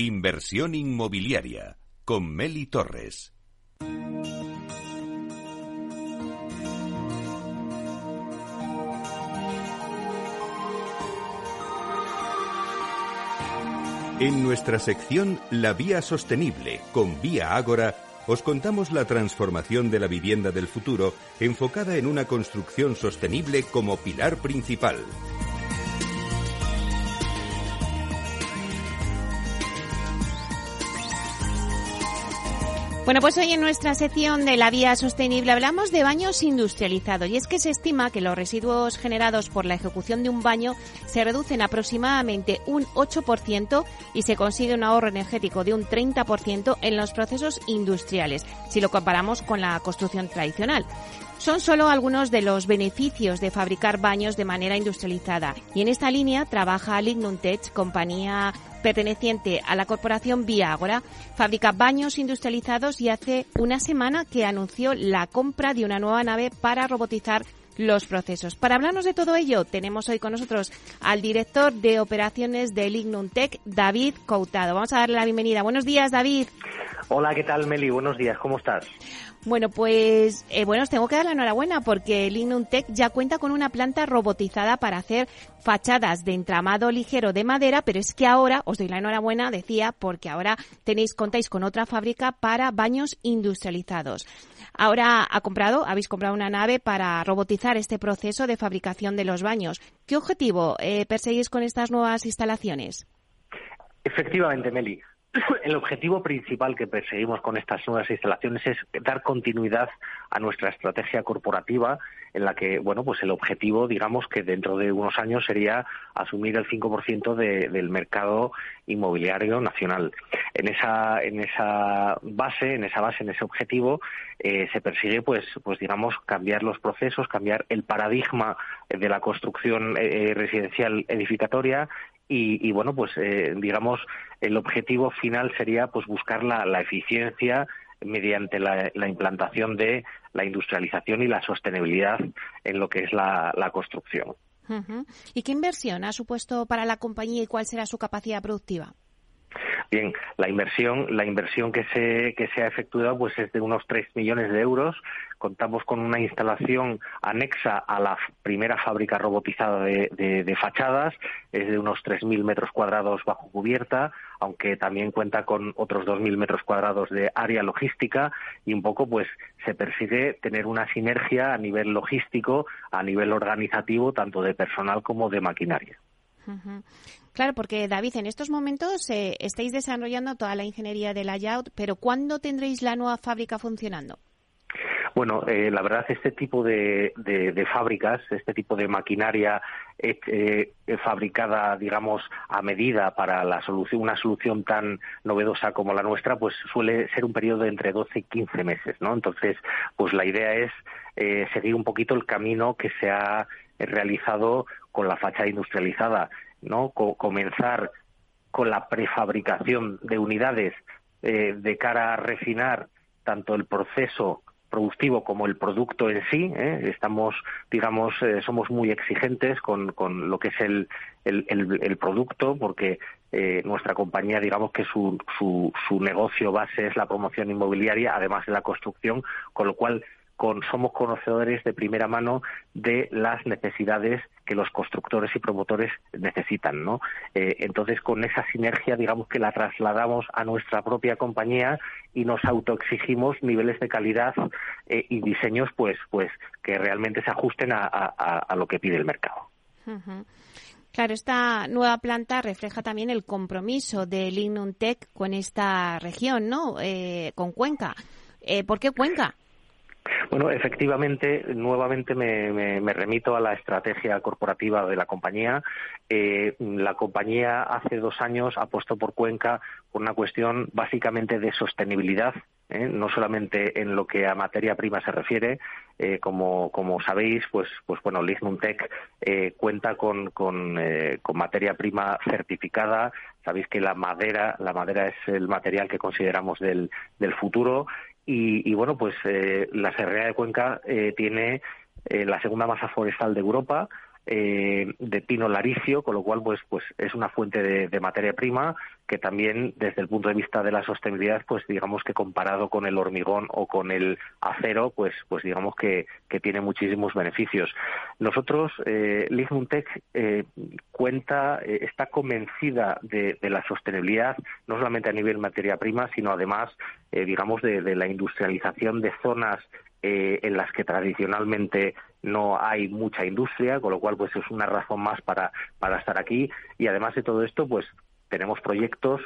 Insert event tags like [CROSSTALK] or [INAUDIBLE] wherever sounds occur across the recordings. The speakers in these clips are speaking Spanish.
Inversión inmobiliaria con Meli Torres. En nuestra sección La Vía Sostenible con Vía Ágora, os contamos la transformación de la vivienda del futuro enfocada en una construcción sostenible como pilar principal. Bueno, pues hoy en nuestra sección de la vía sostenible hablamos de baños industrializados y es que se estima que los residuos generados por la ejecución de un baño se reducen aproximadamente un 8% y se consigue un ahorro energético de un 30% en los procesos industriales, si lo comparamos con la construcción tradicional. Son solo algunos de los beneficios de fabricar baños de manera industrializada y en esta línea trabaja Lignum Tech, compañía perteneciente a la corporación Viagora, fabrica baños industrializados y hace una semana que anunció la compra de una nueva nave para robotizar los procesos. Para hablarnos de todo ello, tenemos hoy con nosotros al director de operaciones de Lignum Tech, David Coutado. Vamos a darle la bienvenida. Buenos días, David. Hola, ¿qué tal, Meli? Buenos días, ¿cómo estás? Bueno, pues eh, bueno, os tengo que dar la enhorabuena porque Lignum Tech ya cuenta con una planta robotizada para hacer fachadas de entramado ligero de madera, pero es que ahora os doy la enhorabuena, decía, porque ahora tenéis contáis con otra fábrica para baños industrializados. Ahora ha comprado, habéis comprado una nave para robotizar este proceso de fabricación de los baños. ¿Qué objetivo eh, perseguís con estas nuevas instalaciones? Efectivamente, Meli. [COUGHS] el objetivo principal que perseguimos con estas nuevas instalaciones es dar continuidad a nuestra estrategia corporativa en la que, bueno, pues el objetivo, digamos, que dentro de unos años sería asumir el 5% del mercado inmobiliario nacional. En esa, en esa base, en esa base, en ese objetivo, eh, se persigue, pues, pues digamos, cambiar los procesos, cambiar el paradigma de la construcción eh, residencial edificatoria y, bueno, pues eh, digamos, el objetivo final sería pues buscar la, eficiencia mediante la, implantación de la industrialización y la sostenibilidad en lo que es la, construcción. ¿Y qué inversión ha supuesto para la compañía y cuál será su capacidad productiva? Bien, la inversión, la inversión que se, que se ha efectuado pues es de unos 3 millones de euros. Contamos con una instalación anexa a la primera fábrica robotizada de, de, fachadas, es de unos 3.000 metros cuadrados bajo cubierta, aunque también cuenta con otros 2.000 metros cuadrados de área logística y un poco pues se persigue tener una sinergia a nivel logístico, a nivel organizativo, tanto de personal como de maquinaria. Claro, porque David, en estos momentos eh, estáis desarrollando toda la ingeniería del layout, pero ¿cuándo tendréis la nueva fábrica funcionando? Bueno, eh, la verdad, este tipo de, fábricas, este tipo de maquinaria eh, fabricada, digamos, a medida para la solución, una solución tan novedosa como la nuestra, pues suele ser un periodo de entre 12 y 15 meses, ¿no? Entonces, pues la idea es seguir un poquito el camino que se ha realizado con la fachada industrializada. ¿No? comenzar con la prefabricación de unidades eh, de cara a refinar tanto el proceso productivo como el producto en sí. ¿eh? Estamos, digamos, eh, somos muy exigentes con, con, lo que es el, el, el, producto, porque nuestra compañía, digamos que su, su, su negocio base es la promoción inmobiliaria, además de la construcción, con lo cual somos conocedores de primera mano de las necesidades que los constructores y promotores necesitan, ¿no? Eh, entonces, con esa sinergia, digamos que la trasladamos a nuestra propia compañía y nos autoexigimos niveles de calidad eh, y diseños, pues, pues, que realmente se ajusten a, lo que pide el mercado. Claro, esta nueva planta refleja también el compromiso de Lignum con esta región, ¿no? Eh, con Cuenca. ¿Por qué Cuenca? Bueno, efectivamente, nuevamente me, remito a la estrategia corporativa de la compañía. Eh, la compañía hace dos años apostó por Cuenca por una cuestión básicamente de sostenibilidad, ¿eh? no solamente en lo que a materia prima se refiere. Eh, como, como sabéis, pues, pues bueno, Lignum Tech cuenta con, con, materia prima certificada. Sabéis que la madera, la madera es el material que consideramos del futuro y, bueno, pues eh, la Serrea de Cuenca eh, tiene eh, la segunda masa forestal de Europa, eh, de pino laricio, con lo cual pues, pues es una fuente de, materia prima que también desde el punto de vista de la sostenibilidad, pues digamos que comparado con el hormigón o con el acero, pues, pues digamos que, tiene muchísimos beneficios. Nosotros, eh, eh cuenta, eh, está convencida de, la sostenibilidad, no solamente a nivel materia prima, sino además, digamos, de, de la industrialización de zonas eh, en las que tradicionalmente no hay mucha industria, con lo cual pues es una razón más para, para estar aquí y además de todo esto pues tenemos proyectos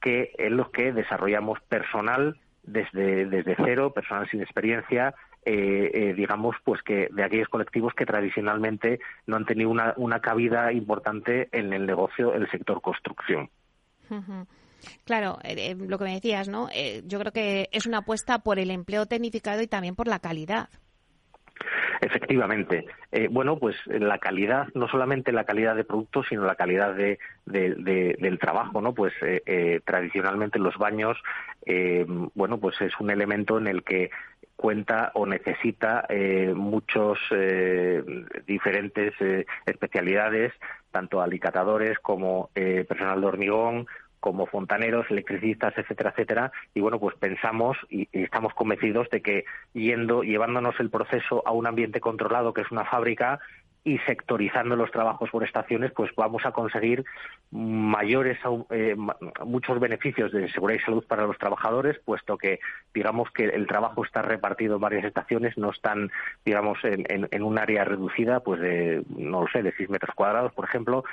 que en los que desarrollamos personal desde, desde cero, personal sin experiencia, eh, eh, digamos, pues que de aquellos colectivos que tradicionalmente no han tenido una, una cabida importante en el negocio, el sector construcción. Claro, eh, eh, lo que me decías, ¿no? Yo creo que es una apuesta por el empleo tecnificado y también por la calidad. Efectivamente. bueno, pues la calidad, no solamente la calidad de productos, sino la calidad de, del trabajo, ¿no? Pues tradicionalmente los baños, bueno, pues es un elemento en el que cuenta o necesita muchos diferentes especialidades, tanto alicatadores como personal de hormigón, como fontaneros, electricistas, etcétera, etcétera. Y bueno, pues pensamos y, estamos convencidos de que yendo, llevándonos el proceso a un ambiente controlado, que es una fábrica, y sectorizando los trabajos por estaciones, pues vamos a conseguir mayores, eh, muchos beneficios de seguridad y salud para los trabajadores, puesto que, digamos, que el trabajo está repartido en varias estaciones, no están, digamos, en, en un área reducida, pues de, no lo sé, de 6 metros cuadrados, por ejemplo,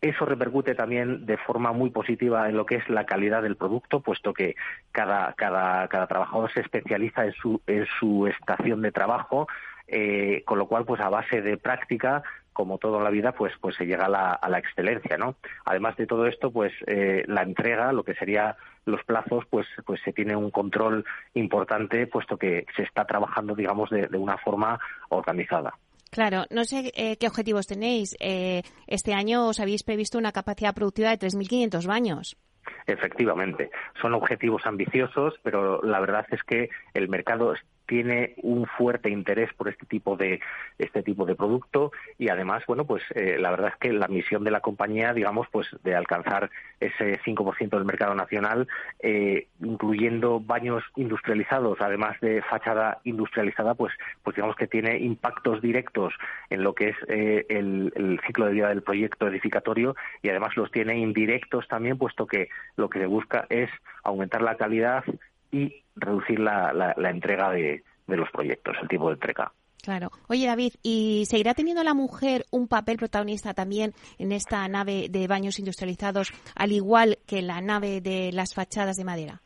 eso repercute también de forma muy positiva en lo que es la calidad del producto, puesto que cada, cada, cada trabajador se especializa en su, en su estación de trabajo, eh, con lo cual, pues a base de práctica, como todo en la vida, pues, pues se llega a la, a la excelencia, ¿no? Además de todo esto, pues eh, la entrega, lo que sería los plazos, pues, pues se tiene un control importante, puesto que se está trabajando, digamos, de una forma organizada. Claro, no sé eh, qué objetivos tenéis. Eh, este año os habéis previsto una capacidad productiva de 3.500 baños. Efectivamente, son objetivos ambiciosos, pero la verdad es que el mercado tiene un fuerte interés por este tipo de este tipo de producto y además bueno pues eh, la verdad es que la misión de la compañía digamos pues de alcanzar ese 5% del mercado nacional eh, incluyendo baños industrializados además de fachada industrializada pues pues digamos que tiene impactos directos en lo que es eh, el, el ciclo de vida del proyecto edificatorio y además los tiene indirectos también puesto que lo que se busca es aumentar la calidad y reducir la, la, entrega de, de, los proyectos, el tipo de entrega. Claro. Oye, David, ¿y seguirá teniendo la mujer un papel protagonista también en esta nave de baños industrializados, al igual que la nave de las fachadas de madera?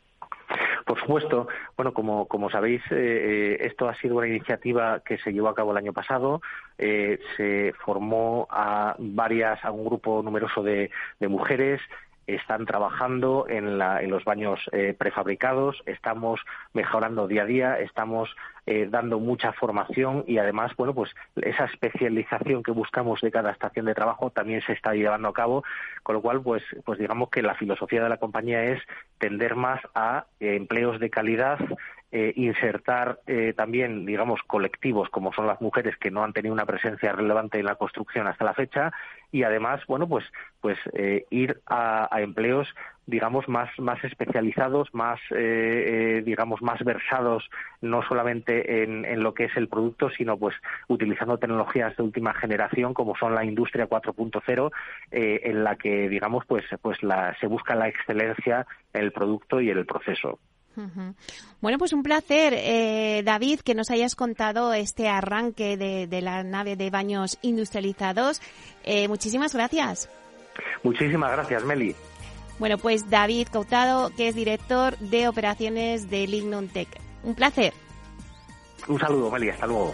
Por supuesto, bueno, como, como sabéis, eh, eh, esto ha sido una iniciativa que se llevó a cabo el año pasado. Eh, se formó a varias, a un grupo numeroso de, de mujeres están trabajando en, los baños eh, prefabricados, estamos mejorando día a día, estamos eh, dando mucha formación y además, bueno, pues esa especialización que buscamos de cada estación de trabajo también se está llevando a cabo, con lo cual, pues, pues digamos que la filosofía de la compañía es tender más a eh, empleos de calidad eh, insertar eh, también, digamos, colectivos como son las mujeres que no han tenido una presencia relevante en la construcción hasta la fecha y además, bueno, pues, pues eh, ir a, empleos, digamos, más, más especializados, más, digamos, más versados, no solamente en, en, lo que es el producto, sino pues utilizando tecnologías de última generación como son la industria 4.0, en la que, digamos, pues, pues la, se busca la excelencia en el producto y en el proceso. Bueno, pues un placer, eh, David, que nos hayas contado este arranque de, la nave de baños industrializados. Eh, muchísimas gracias. Muchísimas gracias, Meli. Bueno, pues David Cautado, que es director de operaciones de Lignum Tech. Un placer. Un saludo, Meli. Hasta luego.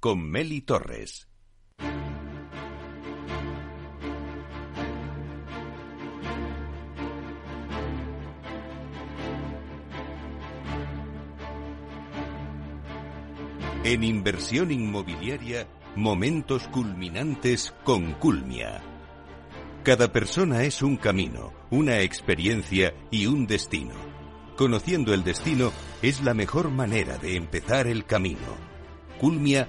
con Meli Torres. En inversión inmobiliaria, momentos culminantes con Culmia. Cada persona es un camino, una experiencia y un destino. Conociendo el destino es la mejor manera de empezar el camino. Culmia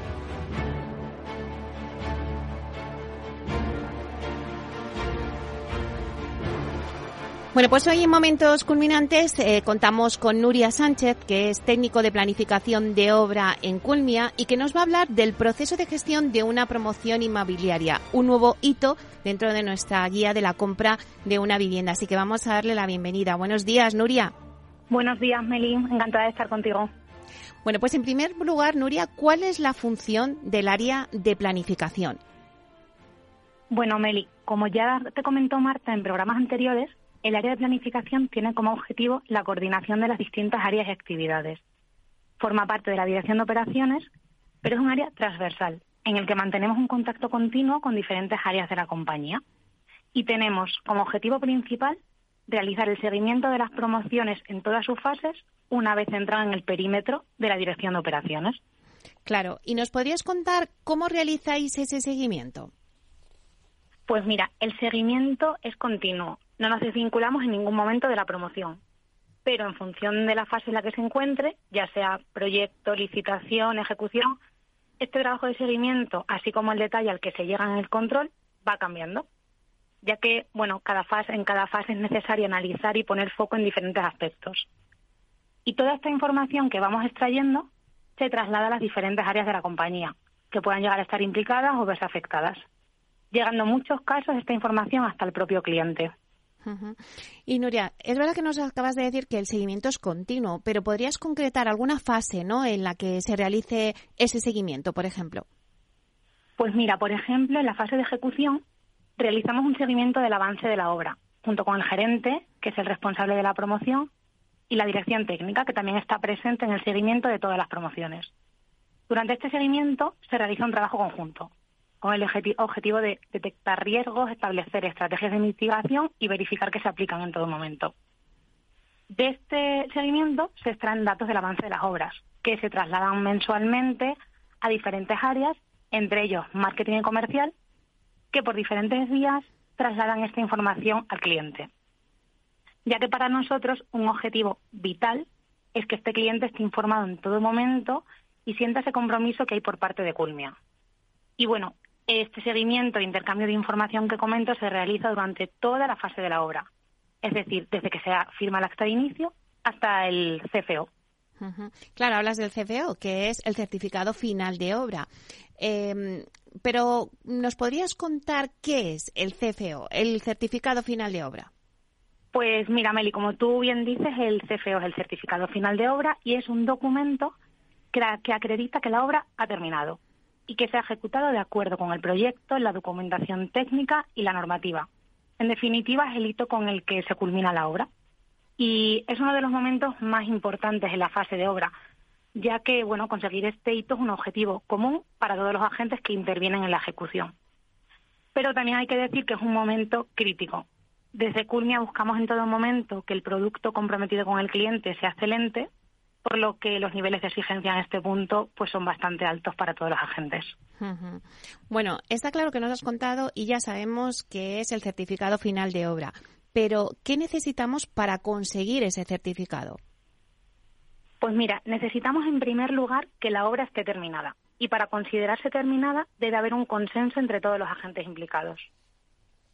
Bueno, pues hoy en Momentos Culminantes eh, contamos con Nuria Sánchez, que es técnico de planificación de obra en Culmia y que nos va a hablar del proceso de gestión de una promoción inmobiliaria, un nuevo hito dentro de nuestra guía de la compra de una vivienda. Así que vamos a darle la bienvenida. Buenos días, Nuria. Buenos días, Meli. Encantada de estar contigo. Bueno, pues en primer lugar, Nuria, ¿cuál es la función del área de planificación? Bueno, Meli, como ya te comentó Marta en programas anteriores, el área de planificación tiene como objetivo la coordinación de las distintas áreas y actividades. Forma parte de la dirección de operaciones, pero es un área transversal, en el que mantenemos un contacto continuo con diferentes áreas de la compañía. Y tenemos como objetivo principal realizar el seguimiento de las promociones en todas sus fases una vez entran en el perímetro de la dirección de operaciones. Claro, ¿y nos podrías contar cómo realizáis ese seguimiento? Pues mira, el seguimiento es continuo no nos desvinculamos en ningún momento de la promoción. Pero en función de la fase en la que se encuentre, ya sea proyecto, licitación, ejecución, este trabajo de seguimiento, así como el detalle al que se llega en el control, va cambiando, ya que, bueno, cada fase, en cada fase es necesario analizar y poner foco en diferentes aspectos. Y toda esta información que vamos extrayendo se traslada a las diferentes áreas de la compañía, que puedan llegar a estar implicadas o verse afectadas, llegando en muchos casos esta información hasta el propio cliente. Y Nuria, es verdad que nos acabas de decir que el seguimiento es continuo, pero ¿podrías concretar alguna fase ¿no? en la que se realice ese seguimiento, por ejemplo? Pues mira, por ejemplo, en la fase de ejecución realizamos un seguimiento del avance de la obra, junto con el gerente, que es el responsable de la promoción, y la dirección técnica, que también está presente en el seguimiento de todas las promociones. Durante este seguimiento se realiza un trabajo conjunto, con el objetivo de detectar riesgos, establecer estrategias de mitigación y verificar que se aplican en todo momento. De este seguimiento se extraen datos del avance de las obras, que se trasladan mensualmente a diferentes áreas, entre ellos marketing y comercial, que por diferentes vías trasladan esta información al cliente. Ya que para nosotros un objetivo vital es que este cliente esté informado en todo momento y sienta ese compromiso que hay por parte de Culmia. Y bueno, este seguimiento e intercambio de información que comento se realiza durante toda la fase de la obra, es decir, desde que se firma el acta de inicio hasta el CFO. Claro, hablas del CFO, que es el certificado final de obra. Em, pero, ¿nos podrías contar qué es el CFO, el certificado final de obra? Pues mira, Meli, como tú bien dices, el CFO es el certificado final de obra y es un documento que, que acredita que la obra ha terminado y que se ha ejecutado de acuerdo con el proyecto, la documentación técnica y la normativa. En definitiva, es el hito con el que se culmina la obra. Y es uno de los momentos más importantes en la fase de obra, ya que, bueno, conseguir este hito es un objetivo común para todos los agentes que intervienen en la ejecución. Pero también hay que decir que es un momento crítico. Desde Culmia buscamos en todo momento que el producto comprometido con el cliente sea excelente, por lo que los niveles de exigencia en este punto pues son bastante altos para todos los agentes. Bueno, está claro que nos has contado y ya sabemos que es el certificado final de obra, pero ¿qué necesitamos para conseguir ese certificado? Pues mira, necesitamos en primer lugar que la obra esté terminada y para considerarse terminada debe haber un consenso entre todos los agentes implicados.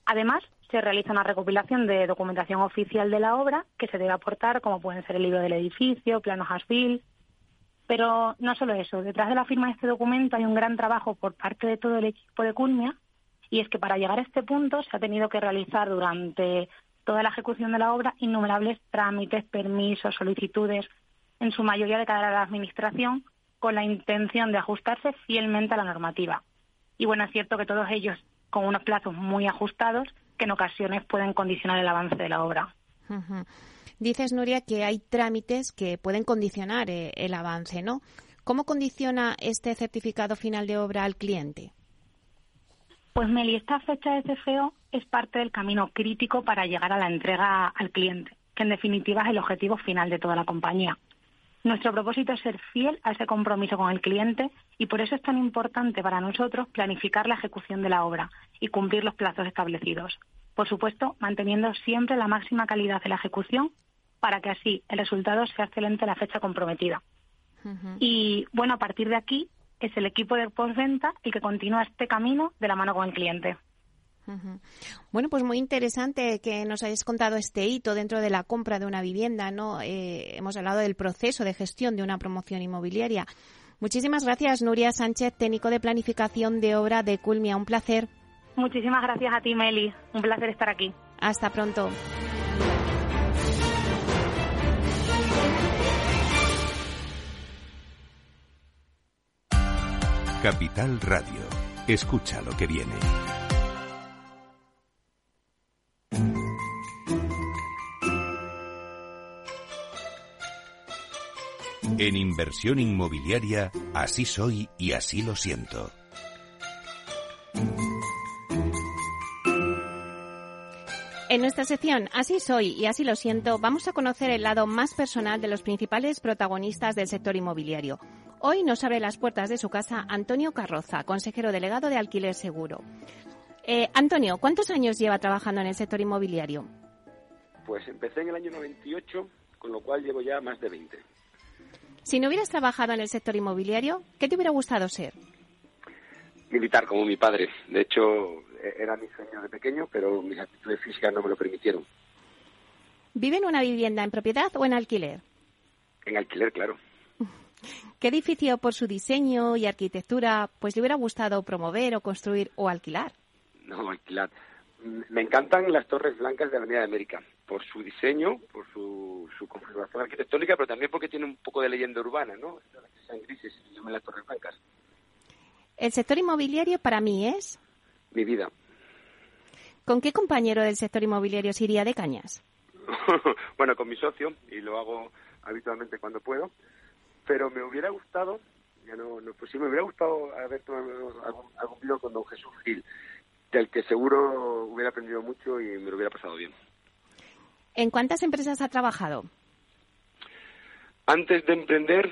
Además, se realiza una recopilación de documentación oficial de la obra que se debe aportar, como pueden ser el libro del edificio, planos ASFIL. Pero no solo eso, detrás de la firma de este documento hay un gran trabajo por parte de todo el equipo de Culmia y es que para llegar a este punto se ha tenido que realizar durante toda la ejecución de la obra innumerables trámites, permisos, solicitudes, en su mayoría de cara a la Administración, con la intención de ajustarse fielmente a la normativa. Y bueno, es cierto que todos ellos con unos plazos muy ajustados que en ocasiones pueden condicionar el avance de la obra. Dices, Nuria, que hay trámites que pueden condicionar eh, el avance, ¿no? ¿Cómo condiciona este certificado final de obra al cliente? Pues Meli, esta fecha de CFO es parte del camino crítico para llegar a la entrega al cliente, que en definitiva es el objetivo final de toda la compañía. Nuestro propósito es ser fiel a ese compromiso con el cliente y por eso es tan importante para nosotros planificar la ejecución de la obra y cumplir los plazos establecidos. Por supuesto, manteniendo siempre la máxima calidad de la ejecución para que así el resultado sea excelente a la fecha comprometida. Y bueno, a partir de aquí es el equipo de postventa el que continúa este camino de la mano con el cliente. Bueno, pues muy interesante que nos hayas contado este hito dentro de la compra de una vivienda, ¿no? Eh, hemos hablado del proceso de gestión de una promoción inmobiliaria. Muchísimas gracias, Nuria Sánchez, técnico de planificación de obra de Culmia. Un placer. Muchísimas gracias a ti, Meli. Un placer estar aquí. Hasta pronto. Capital Radio. Escucha lo que viene. En inversión inmobiliaria, así soy y así lo siento. En nuestra sección Así soy y así lo siento, vamos a conocer el lado más personal de los principales protagonistas del sector inmobiliario. Hoy nos abre las puertas de su casa Antonio Carroza, consejero delegado de Alquiler Seguro. Eh, Antonio, ¿cuántos años lleva trabajando en el sector inmobiliario? Pues empecé en el año 98, con lo cual llevo ya más de 20. Si no hubieras trabajado en el sector inmobiliario, ¿qué te hubiera gustado ser? Militar, como mi padre. De hecho, e-, era mi sueño de pequeño, pero mis actitudes físicas no me lo permitieron. ¿Vive en una vivienda en propiedad o en alquiler? En alquiler, claro. [LAUGHS] ¿Qué edificio por su diseño y arquitectura pues le hubiera gustado promover o construir o alquilar? No, alquilar. Me encantan las torres blancas de la Avenida de América por su diseño, por su, su configuración arquitectónica, pero también porque tiene un poco de leyenda urbana, ¿no? Sean grises y llaman las torres blancas. ¿El sector inmobiliario para mí es? Mi vida. ¿Con qué compañero del sector inmobiliario se iría de cañas? [LAUGHS] bueno, con mi socio, y lo hago habitualmente cuando puedo, pero me hubiera gustado, ya no, no pues sí, me hubiera gustado haber tomado algún, algún video con don Jesús Gil, del que seguro hubiera aprendido mucho y me lo hubiera pasado bien. ¿En cuántas empresas ha trabajado? Antes de emprender,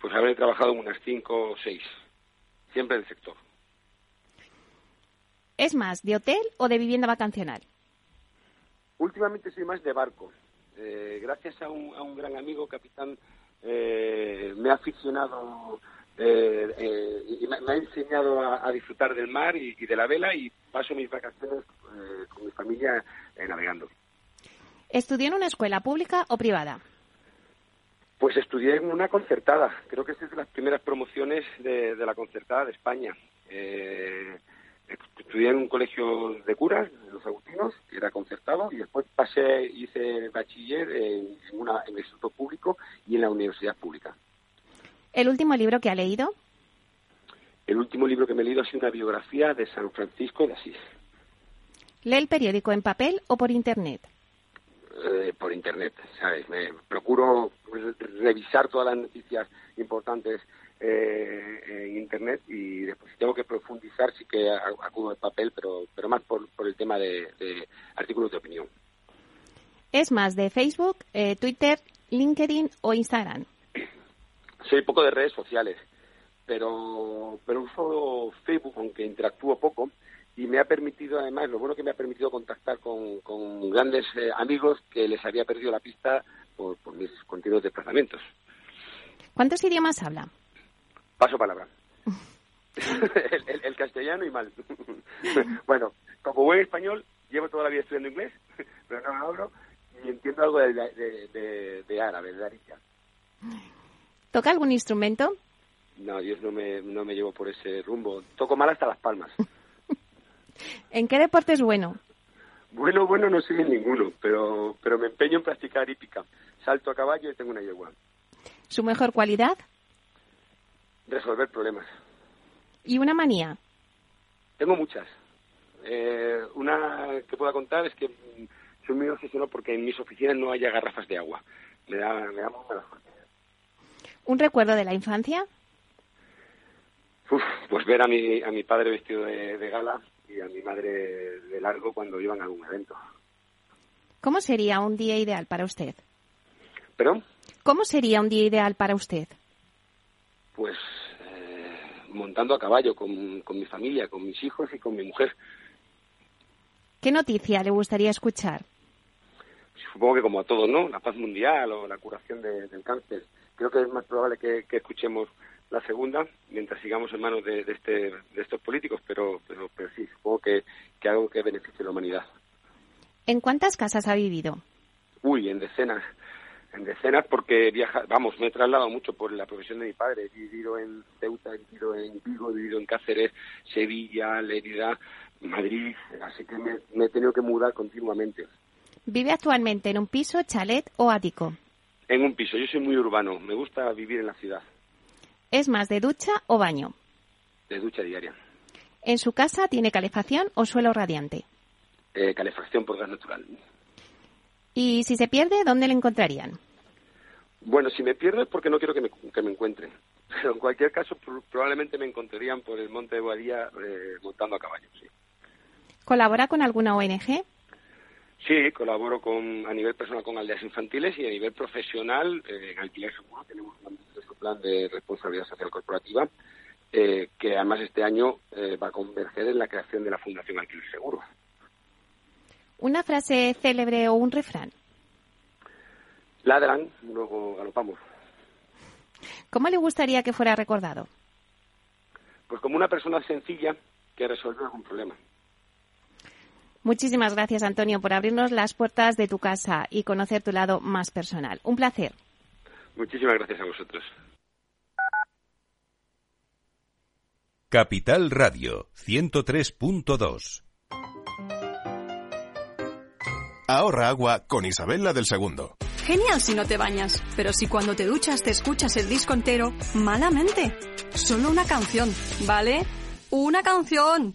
pues habré trabajado en unas cinco o seis, siempre en el sector. ¿Es más de hotel o de vivienda vacacional? Últimamente soy más de barco. Eh, gracias a un, a un, gran amigo, capitán, eh, me ha aficionado eh, y me, ha enseñado a, disfrutar del mar y, de la vela y paso mis vacaciones con mi familia navegando. ¿Estudió en una escuela pública o privada? Pues estudié en una concertada. Creo que es de las primeras promociones de, la concertada de España. Eh, estudié en un colegio de curas, los agustinos, que era concertado, y después pasé, hice bachiller en, una, en el instituto público y en la universidad pública. ¿El último libro que ha leído? El último libro que me he leído ha sido una biografía de San Francisco de Asís. ¿Lee el periódico en papel o por Internet? Eh, por Internet, ¿sabes? Me procuro revisar todas las noticias importantes eh, en Internet y después si tengo que profundizar sí que acudo al papel, pero, pero más por, por el tema de, artículos de opinión. ¿Es más de Facebook, eh, Twitter, LinkedIn o Instagram? Soy poco de redes sociales, pero, pero uso Facebook, aunque interactúo poco, y me ha permitido, además, lo bueno que me ha permitido contactar con, con grandes eh, amigos que les había perdido la pista por, por mis continuos desplazamientos. ¿Cuántos idiomas habla? Paso palabra. [LAUGHS] el, castellano y mal. [LAUGHS] bueno, como buen español, llevo toda la vida estudiando inglés, pero no hablo y entiendo algo de, de, de, árabe, de arica. ¿Toca algún instrumento? No, Dios no me, no me llevo por ese rumbo. Toco mal hasta las palmas. [LAUGHS] ¿En qué deporte es bueno? Bueno, bueno, no soy en ninguno, pero, pero me empeño en practicar hípica. Salto a caballo y tengo una yegua. ¿Su mejor cualidad? resolver problemas. ¿Y una manía? Tengo muchas. Eh, una que pueda contar es que soy muy obsesionado porque en mis oficinas no haya garrafas de agua. Me da, me da muy mala ¿Un recuerdo de la infancia? Uf, pues ver a mi, a mi padre vestido de, de, gala y a mi madre de largo cuando iban a algún evento. ¿Cómo sería un día ideal para usted? ¿Perdón? ¿Cómo sería un día ideal para usted? Pues montando a caballo con, con mi familia, con mis hijos y con mi mujer. ¿Qué noticia le gustaría escuchar? Supongo que como a todos, ¿no? La paz mundial o la curación del cáncer. Creo que es más probable que, escuchemos la segunda mientras sigamos en manos de, este, de estos políticos, pero, pero, pero sí, supongo que, que algo que beneficie a la humanidad. ¿En cuántas casas ha vivido? Uy, en decenas en decenas porque viaja, vamos, me he trasladado mucho por la profesión de mi padre. He vivido en Ceuta, he vivido en Vigo, he vivido en Cáceres, Sevilla, Lérida, Madrid, así que me, he tenido que mudar continuamente. ¿Vive actualmente en un piso, chalet o ático? En un piso, yo soy muy urbano, me gusta vivir en la ciudad. ¿Es más de ducha o baño? De ducha diaria. ¿En su casa tiene calefacción o suelo radiante? Eh, calefacción por gas natural. Y si se pierde, ¿dónde le encontrarían? Bueno, si me pierdo es porque no quiero que me, que me encuentren. [LAUGHS] Pero en cualquier caso, probablemente me encontrarían por el monte de Boadilla eh, montando a caballo, sí. ¿Colabora con alguna ONG? Sí, colaboro con, a nivel personal con aldeas infantiles y a nivel profesional eh, en Alquiler Seguro tenemos un plan de responsabilidad social corporativa eh, que además este año va a converger en la creación de la Fundación Alquiler Seguro. ¿Una frase célebre o un refrán? Ladran, luego galopamos. ¿Cómo le gustaría que fuera recordado? Pues como una persona sencilla que resuelve algún problema. Muchísimas gracias, Antonio, por abrirnos las puertas de tu casa y conocer tu lado más personal. Un placer. Muchísimas gracias a vosotros. Capital Radio 103.2 Ahorra agua con Isabel del Segundo. Genial si no te bañas, pero si cuando te duchas te escuchas el disco entero, malamente. Solo una canción, ¿vale? ¡Una canción!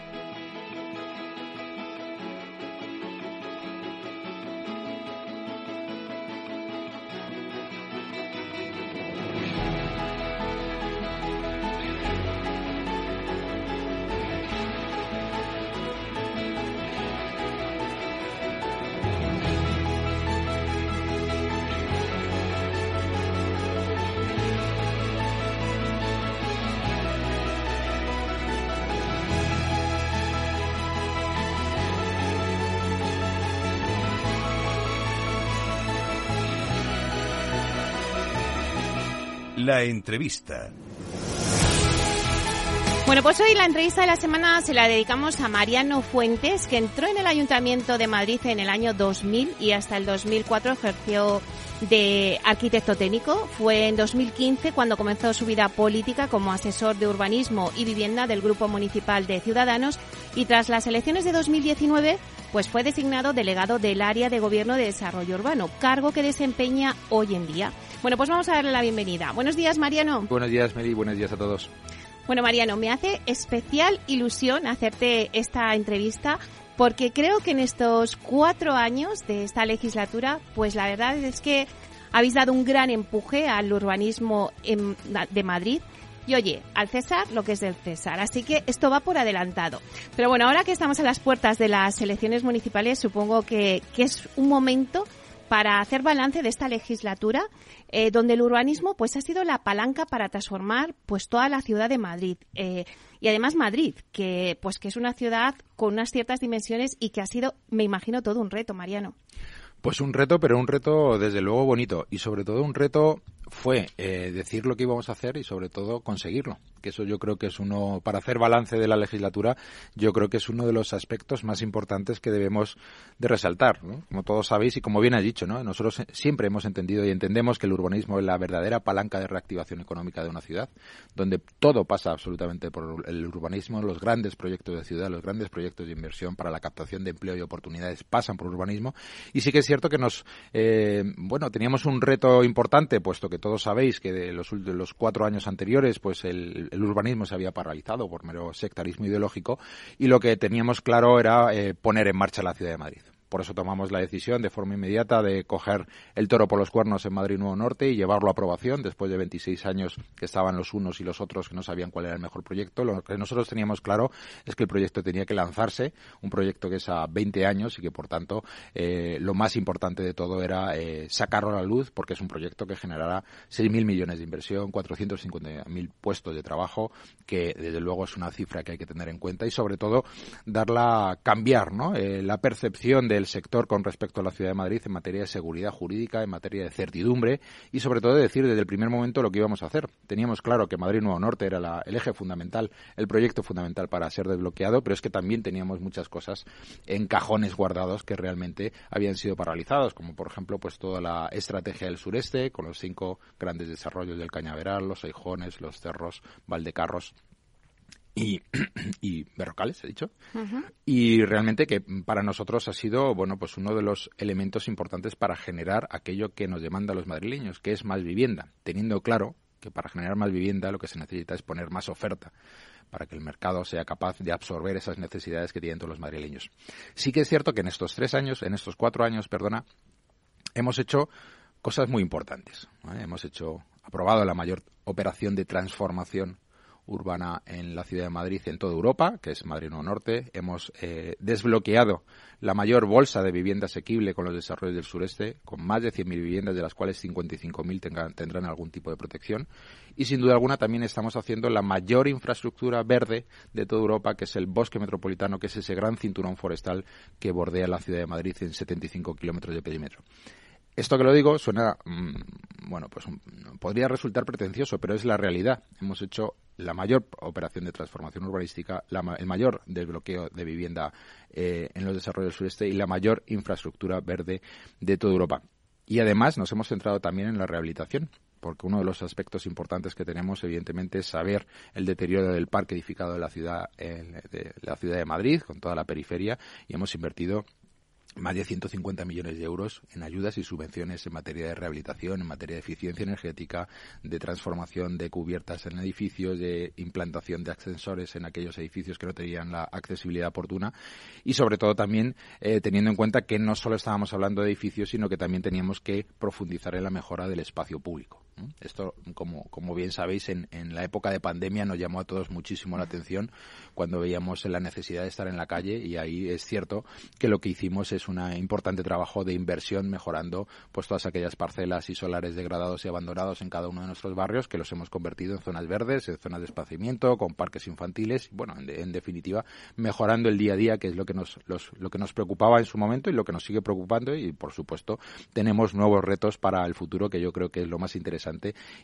La entrevista. Bueno, pues hoy la entrevista de la semana se la dedicamos a Mariano Fuentes, que entró en el Ayuntamiento de Madrid en el año 2000 y hasta el 2004 ejerció de arquitecto técnico. Fue en 2015 cuando comenzó su vida política como asesor de urbanismo y vivienda del Grupo Municipal de Ciudadanos y tras las elecciones de 2019 pues fue designado delegado del área de Gobierno de Desarrollo Urbano, cargo que desempeña hoy en día. Bueno, pues vamos a darle la bienvenida. Buenos días, Mariano. Buenos días, Meli. Buenos días a todos. Bueno, Mariano, me hace especial ilusión hacerte esta entrevista porque creo que en estos cuatro años de esta legislatura, pues la verdad es que habéis dado un gran empuje al urbanismo de Madrid. Y oye, al César lo que es del César. Así que esto va por adelantado. Pero bueno, ahora que estamos a las puertas de las elecciones municipales, supongo que, que es un momento para hacer balance de esta legislatura, eh, donde el urbanismo pues ha sido la palanca para transformar pues toda la ciudad de Madrid eh, y además Madrid, que pues que es una ciudad con unas ciertas dimensiones y que ha sido, me imagino, todo un reto, Mariano. Pues un reto, pero un reto desde luego bonito y sobre todo un reto fue eh, decir lo que íbamos a hacer y sobre todo conseguirlo que eso yo creo que es uno, para hacer balance de la legislatura, yo creo que es uno de los aspectos más importantes que debemos de resaltar. Como todos sabéis y como bien has dicho, ¿no? nosotros siempre hemos entendido y entendemos que el urbanismo es la verdadera palanca de reactivación económica de una ciudad, donde todo pasa absolutamente por el urbanismo, los grandes proyectos de ciudad, los grandes proyectos de inversión para la captación de empleo y oportunidades pasan por urbanismo. Y sí que es cierto que nos, eh, bueno, teníamos un reto importante, puesto que todos sabéis que de los, de los cuatro años anteriores, pues el, el urbanismo se había paralizado por mero sectarismo ideológico y lo que teníamos claro era eh, poner en marcha la ciudad de Madrid. Por eso tomamos la decisión de forma inmediata de coger el toro por los cuernos en Madrid Nuevo Norte y llevarlo a aprobación después de 26 años que estaban los unos y los otros que no sabían cuál era el mejor proyecto. Lo que nosotros teníamos claro es que el proyecto tenía que lanzarse, un proyecto que es a 20 años y que por tanto eh, lo más importante de todo era eh, sacarlo a la luz porque es un proyecto que generará 6.000 millones de inversión, 450.000 puestos de trabajo, que desde luego es una cifra que hay que tener en cuenta y sobre todo darla, cambiar ¿no? Eh, la percepción de el sector con respecto a la Ciudad de Madrid en materia de seguridad jurídica, en materia de certidumbre y sobre todo de decir desde el primer momento lo que íbamos a hacer. Teníamos claro que Madrid Nuevo Norte era el eje fundamental, el proyecto fundamental para ser desbloqueado, pero es que también teníamos muchas cosas en cajones guardados que realmente habían sido paralizados, como por ejemplo pues toda la estrategia del sureste con los cinco grandes desarrollos del Cañaveral, los Aijones, los Cerros, Valdecarros y, [CLEARS THROAT] y Berrocales, he dicho. Y realmente que para nosotros ha sido, bueno, pues uno de los elementos importantes para generar aquello que nos demanda los madrileños, que es más vivienda, teniendo claro que para generar más vivienda lo que se necesita es poner más oferta para que el mercado sea capaz de absorber esas necesidades que tienen todos los madrileños. Sí que es cierto que en estos tres años, en estos cuatro años, perdona, hemos hecho cosas muy importantes. Hemos hecho, aprobado la mayor operación de transformación urbana en la ciudad de Madrid en toda Europa, que es Madrid Nuevo Norte. Hemos eh, desbloqueado la mayor bolsa de vivienda asequible con los desarrollos del sureste, con más de 100.000 viviendas, de las cuales 55.000 tendrán algún tipo de protección. Y sin duda alguna también estamos haciendo la mayor infraestructura verde de toda Europa, que es el bosque metropolitano, que es ese gran cinturón forestal que bordea la ciudad de Madrid en 75 kilómetros de perímetro. Esto que lo digo suena, mm, bueno, pues podría resultar pretencioso, pero es la realidad. Hemos hecho la mayor operación de transformación urbanística, el mayor desbloqueo de vivienda eh, en los desarrollos del sureste y la mayor infraestructura verde de toda Europa. Y además nos hemos centrado también en la rehabilitación porque uno de los aspectos importantes que tenemos, evidentemente, es saber el deterioro del parque edificado de la ciudad, de la ciudad de Madrid, con toda la periferia, y hemos invertido más de 150 millones de euros en ayudas y subvenciones en materia de rehabilitación, en materia de eficiencia energética, de transformación de cubiertas en edificios, de implantación de ascensores en aquellos edificios que no tenían la accesibilidad oportuna y sobre todo también eh, teniendo en cuenta que no solo estábamos hablando de edificios, sino que también teníamos que profundizar en la mejora del espacio público. Esto, como, como bien sabéis, en, en, la época de pandemia nos llamó a todos muchísimo la atención cuando veíamos la necesidad de estar en la calle y ahí es cierto que lo que hicimos es un importante trabajo de inversión mejorando pues todas aquellas parcelas y solares degradados y abandonados en cada uno de nuestros barrios que los hemos convertido en zonas verdes, en zonas de esparcimiento, con parques infantiles, bueno, en, definitiva, mejorando el día a día, que es lo que nos lo que nos preocupaba en su momento y lo que nos sigue preocupando y por supuesto tenemos nuevos retos para el futuro que yo creo que es lo más interesante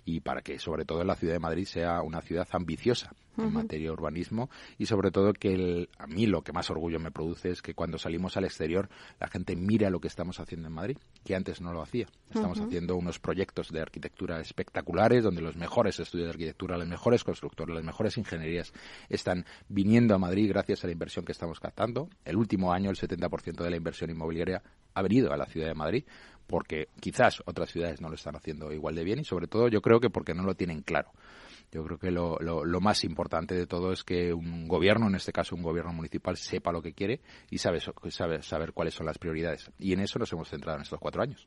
y para que sobre todo la ciudad de Madrid sea una ciudad ambiciosa en materia de urbanismo y sobre todo que a mí lo que más orgullo me produce es que cuando salimos al exterior la gente mira lo que estamos haciendo en Madrid, que antes no lo hacía. Estamos haciendo unos proyectos de arquitectura espectaculares donde los mejores estudios de arquitectura, las mejores constructores, las mejores ingenierías están viniendo a Madrid gracias a la inversión que estamos captando. El último año el 70% de la inversión inmobiliaria ha venido a la ciudad de Madrid porque quizás otras ciudades no lo están haciendo igual de bien y sobre todo yo creo que porque no lo tienen claro. Yo creo que lo, lo, más importante de todo es que un gobierno, en este caso un gobierno municipal, sepa lo que quiere y sabe, sabe saber cuáles son las prioridades. Y en eso nos hemos centrado en estos cuatro años.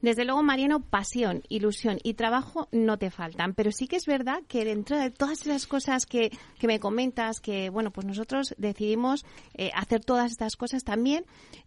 Desde luego, Mariano, pasión, ilusión y trabajo no te faltan, pero sí que es verdad que dentro de todas esas cosas que, que me comentas, que bueno, pues nosotros decidimos eh, hacer todas estas cosas también,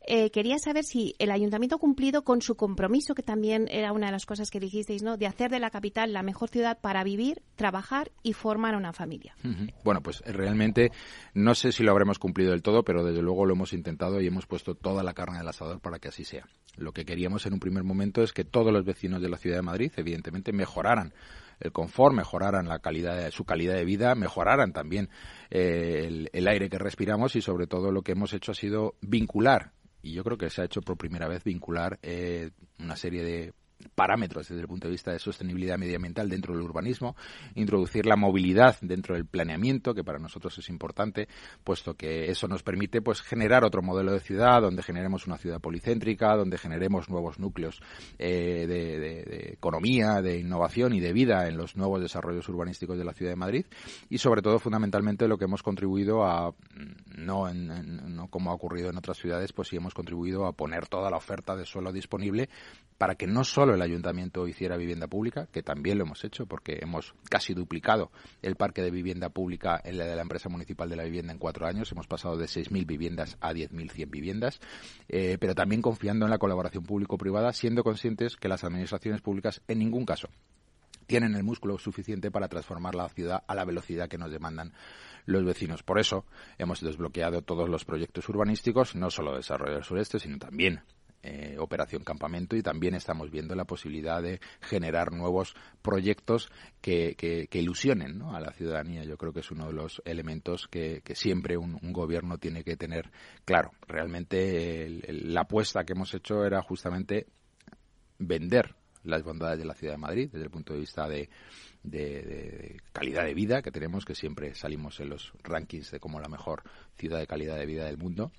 eh, quería saber si el ayuntamiento ha cumplido con su compromiso, que también era una de las cosas que dijisteis, ¿no? De hacer de la capital la mejor ciudad para vivir, trabajar y formar una familia. Bueno, pues eh, realmente no sé si lo habremos cumplido del todo, pero desde luego lo hemos intentado y hemos puesto toda la carne del asador para que así sea. Lo que queríamos en un primer momento es que todos los vecinos de la ciudad de Madrid, evidentemente, mejoraran el confort, mejoraran la calidad su calidad de vida, mejoraran también eh, el, aire que respiramos y sobre todo lo que hemos hecho ha sido vincular y yo creo que se ha hecho por primera vez vincular eh, una serie de parámetros desde el punto de vista de sostenibilidad medioambiental dentro del urbanismo, introducir la movilidad dentro del planeamiento, que para nosotros es importante, puesto que eso nos permite pues generar otro modelo de ciudad, donde generemos una ciudad policéntrica, donde generemos nuevos núcleos eh, de, economía, de innovación y de vida en los nuevos desarrollos urbanísticos de la ciudad de Madrid. Y sobre todo fundamentalmente lo que hemos contribuido a no, no como ha ocurrido en otras ciudades, pues sí hemos contribuido a poner toda la oferta de suelo disponible para que no solo el ayuntamiento hiciera vivienda pública, que también lo hemos hecho porque hemos casi duplicado el parque de vivienda pública en la de la empresa municipal de la vivienda en cuatro años. Hemos pasado de 6.000 viviendas a 10.100 viviendas, eh, pero también confiando en la colaboración público-privada, siendo conscientes que las administraciones públicas en ningún caso tienen el músculo suficiente para transformar la ciudad a la velocidad que nos demandan los vecinos. Por eso hemos desbloqueado todos los proyectos urbanísticos, no solo Desarrollo del Sureste, sino también eh, Operación Campamento y también estamos viendo la posibilidad de generar nuevos proyectos que, ilusionen a la ciudadanía. Yo creo que es uno de los elementos que, siempre un, gobierno tiene que tener claro. Realmente la apuesta que hemos hecho era justamente vender las bondades de la ciudad de Madrid desde el punto de vista de, de, calidad de vida que tenemos, que siempre salimos en los rankings de como la mejor ciudad de calidad de vida del mundo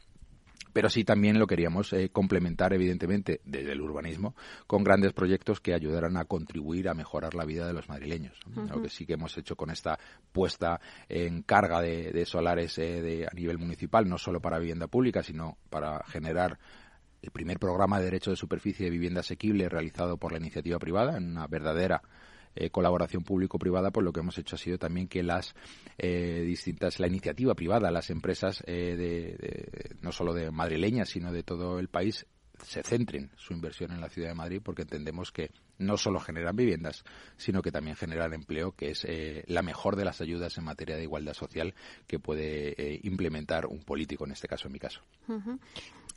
pero sí también lo queríamos eh, complementar, evidentemente, desde el urbanismo, con grandes proyectos que ayudaran a contribuir a mejorar la vida de los madrileños. Lo que sí que hemos hecho con esta puesta en carga de, solares eh, a nivel municipal, no solo para vivienda pública, sino para generar el primer programa de derecho de superficie de vivienda asequible realizado por la iniciativa privada, en una verdadera eh, colaboración público-privada, pues lo que hemos hecho ha sido también que las eh, distintas, la iniciativa privada, las empresas eh, de, no solo de madrileñas, sino de todo el país, se centren su inversión en la ciudad de Madrid porque entendemos que no solo generan viviendas, sino que también generan empleo, que es la mejor de las ayudas en materia de igualdad social que puede implementar un político, en este caso, en mi caso.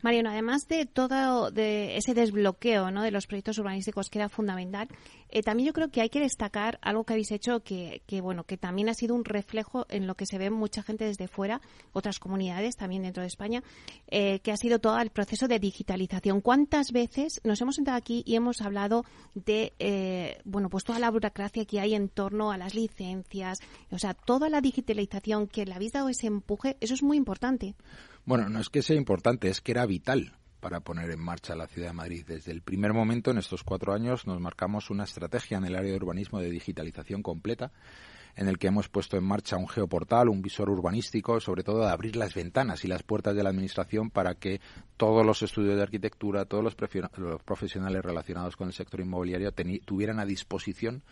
Mariano, además de todo de ese desbloqueo de los proyectos urbanísticos que era fundamental, eh, también yo creo que hay que destacar algo que habéis hecho que, que, bueno, que también ha sido un reflejo en lo que se ve mucha gente desde fuera, otras comunidades también dentro de España, eh, que ha sido todo el proceso de digitalización. ¿Cuántas veces nos hemos sentado aquí y hemos hablado de, eh, bueno, pues toda la burocracia que hay en torno a las licencias, o sea, toda la digitalización que le habéis dado ese empuje, eso es muy importante. Bueno, no es que sea importante, es que era vital para poner en marcha la ciudad de Madrid. Desde el primer momento, en estos cuatro años, nos marcamos una estrategia en el área de urbanismo de digitalización completa en el que hemos puesto en marcha un geoportal, un visor urbanístico, sobre todo de abrir las ventanas y las puertas de la Administración para que todos los estudios de arquitectura, todos los, profesionales relacionados con el sector inmobiliario tuvieran a disposición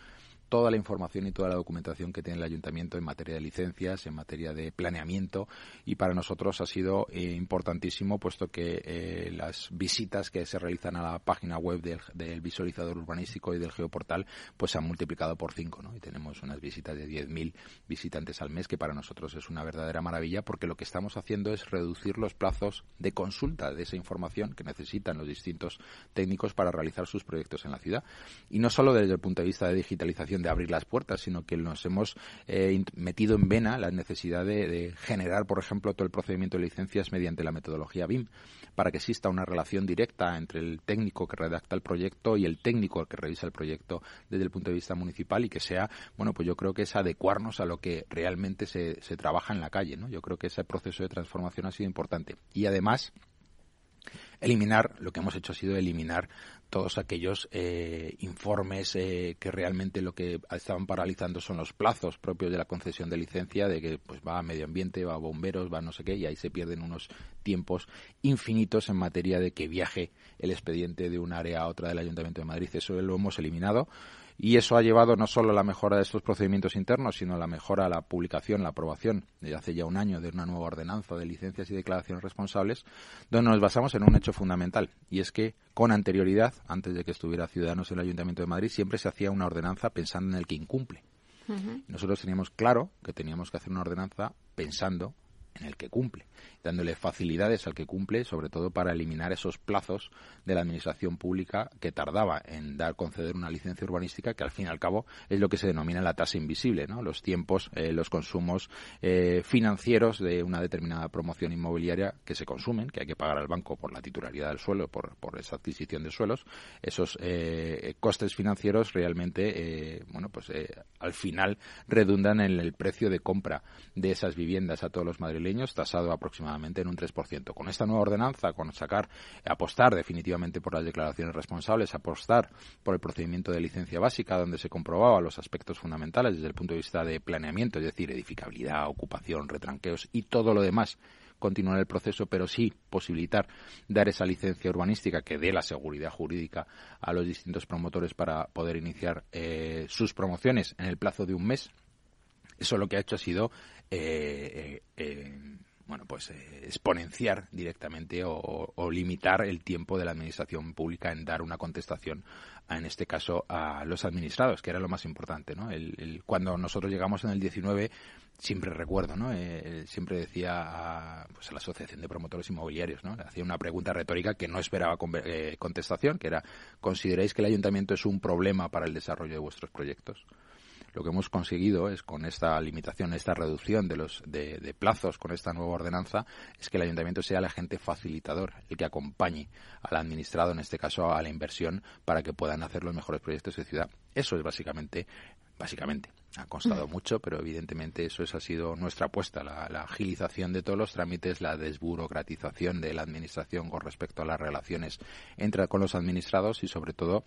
toda la información y toda la documentación que tiene el ayuntamiento en materia de licencias, en materia de planeamiento y para nosotros ha sido eh, importantísimo puesto que eh, las visitas que se realizan a la página web del, visualizador urbanístico y del geoportal pues se han multiplicado por cinco ¿no? y tenemos unas visitas de 10.000 visitantes al mes que para nosotros es una verdadera maravilla porque lo que estamos haciendo es reducir los plazos de consulta de esa información que necesitan los distintos técnicos para realizar sus proyectos en la ciudad y no solo desde el punto de vista de digitalización de abrir las puertas, sino que nos hemos eh, metido en vena la necesidad de, generar, por ejemplo, todo el procedimiento de licencias mediante la metodología BIM, para que exista una relación directa entre el técnico que redacta el proyecto y el técnico que revisa el proyecto desde el punto de vista municipal y que sea, bueno, pues yo creo que es adecuarnos a lo que realmente se, se trabaja en la calle, ¿no? Yo creo que ese proceso de transformación ha sido importante. Y además, eliminar, lo que hemos hecho ha sido eliminar todos aquellos eh, informes eh, que realmente lo que estaban paralizando son los plazos propios de la concesión de licencia, de que pues va a medio ambiente, va a bomberos, va a no sé qué, y ahí se pierden unos tiempos infinitos en materia de que viaje el expediente de un área a otra del Ayuntamiento de Madrid. Eso lo hemos eliminado y eso ha llevado no solo a la mejora de estos procedimientos internos, sino a la mejora a la publicación, la aprobación desde hace ya un año de una nueva ordenanza de licencias y declaraciones responsables, donde nos basamos en un hecho fundamental, y es que con anterioridad, antes de que estuviera Ciudadanos en el Ayuntamiento de Madrid, siempre se hacía una ordenanza pensando en el que incumple. Nosotros teníamos claro que teníamos que hacer una ordenanza pensando en el que cumple, dándole facilidades al que cumple, sobre todo para eliminar esos plazos de la administración pública que tardaba en dar conceder una licencia urbanística, que al fin y al cabo es lo que se denomina la tasa invisible, ¿no? Los tiempos, eh, los consumos eh, financieros de una determinada promoción inmobiliaria que se consumen, que hay que pagar al banco por la titularidad del suelo, por, por esa adquisición de suelos, esos eh, costes financieros realmente, bueno, pues al final redundan en el precio de compra de esas viviendas a todos los madrileños tasado aproximadamente en un 3%. Con esta nueva ordenanza, con sacar, apostar definitivamente por las declaraciones responsables, apostar por el procedimiento de licencia básica, donde se comprobaba los aspectos fundamentales desde el punto de vista de planeamiento, es decir, edificabilidad, ocupación, retranqueos y todo lo demás continuar el proceso, pero sí posibilitar dar esa licencia urbanística que dé la seguridad jurídica a los distintos promotores para poder iniciar eh, sus promociones en el plazo de un mes. Eso lo que ha hecho ha sido eh, eh, bueno, pues eh, exponenciar directamente o, limitar el tiempo de la administración pública en dar una contestación, en este caso, a los administrados, que era lo más importante, ¿no? El, cuando nosotros llegamos en el 19, siempre recuerdo, ¿no? siempre decía a, pues a la Asociación de Promotores Inmobiliarios, ¿no? Hacía una pregunta retórica que no esperaba contestación, que era, ¿consideráis que el ayuntamiento es un problema para el desarrollo de vuestros proyectos? Lo que hemos conseguido es con esta limitación, esta reducción de los de, plazos con esta nueva ordenanza, es que el ayuntamiento sea el agente facilitador, el que acompañe al administrado, en este caso a la inversión, para que puedan hacer los mejores proyectos de ciudad. Eso es básicamente básicamente. Ha costado mucho, pero evidentemente eso ha sido nuestra apuesta, la, la, agilización de todos los trámites, la desburocratización de la administración con respecto a las relaciones entre con los administrados y sobre todo